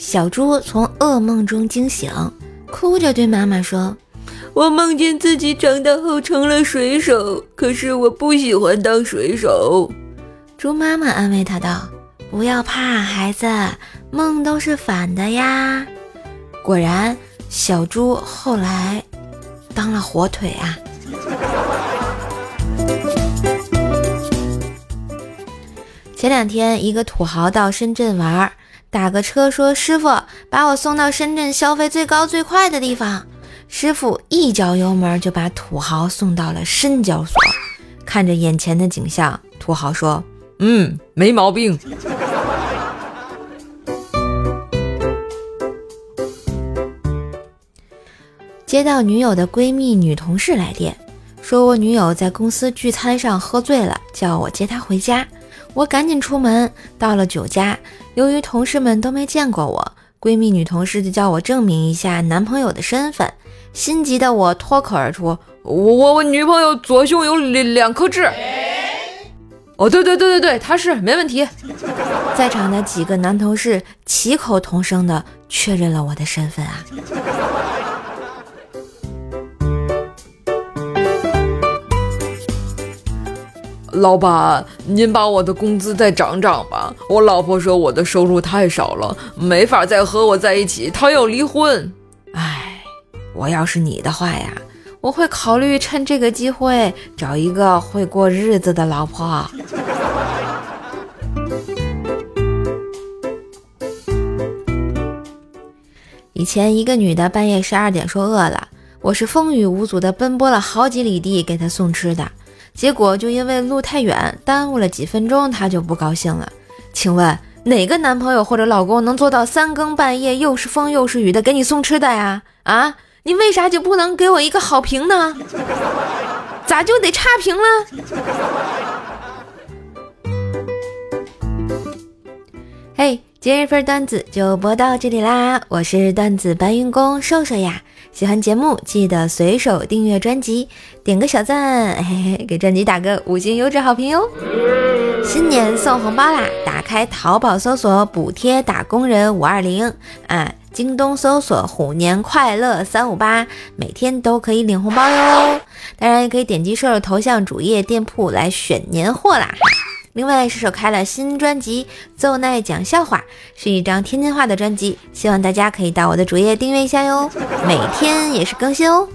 小猪从噩梦中惊醒，哭着对妈妈说：“我梦见自己长大后成了水手，可是我不喜欢当水手。”猪妈妈安慰他道：“不要怕，孩子，梦都是反的呀。”果然，小猪后来当了火腿啊。前两天，一个土豪到深圳玩，打个车说：“师傅，把我送到深圳消费最高最快的地方。”师傅一脚油门就把土豪送到了深交所。看着眼前的景象，土豪说：“嗯，没毛病。”接到女友的闺蜜女同事来电，说我女友在公司聚餐上喝醉了，叫我接她回家。我赶紧出门，到了酒家，由于同事们都没见过我，闺蜜女同事就叫我证明一下男朋友的身份。心急的我脱口而出：“我我我女朋友左胸有两两颗痣。”哦，对对对对对，他是没问题。在场的几个男同事异口同声的确认了我的身份啊。老板，您把我的工资再涨涨吧。我老婆说我的收入太少了，没法再和我在一起，她要离婚。唉，我要是你的话呀，我会考虑趁这个机会找一个会过日子的老婆。以前一个女的半夜十二点说饿了，我是风雨无阻的奔波了好几里地给她送吃的。结果就因为路太远，耽误了几分钟，她就不高兴了。请问哪个男朋友或者老公能做到三更半夜又是风又是雨的给你送吃的呀？啊，你为啥就不能给我一个好评呢？咋就得差评了？今日份段子就播到这里啦！我是段子搬运工瘦瘦呀，喜欢节目记得随手订阅专辑，点个小赞，嘿嘿，给专辑打个五星优质好评哟！新年送红包啦！打开淘宝搜索补贴打工人五二零啊，京东搜索虎年快乐三五八，每天都可以领红包哟！当然也可以点击瘦瘦头像主页店铺来选年货啦！另外，射手开了新专辑《奏奈讲笑话》，是一张天津话的专辑，希望大家可以到我的主页订阅一下哟，每天也是更新哦。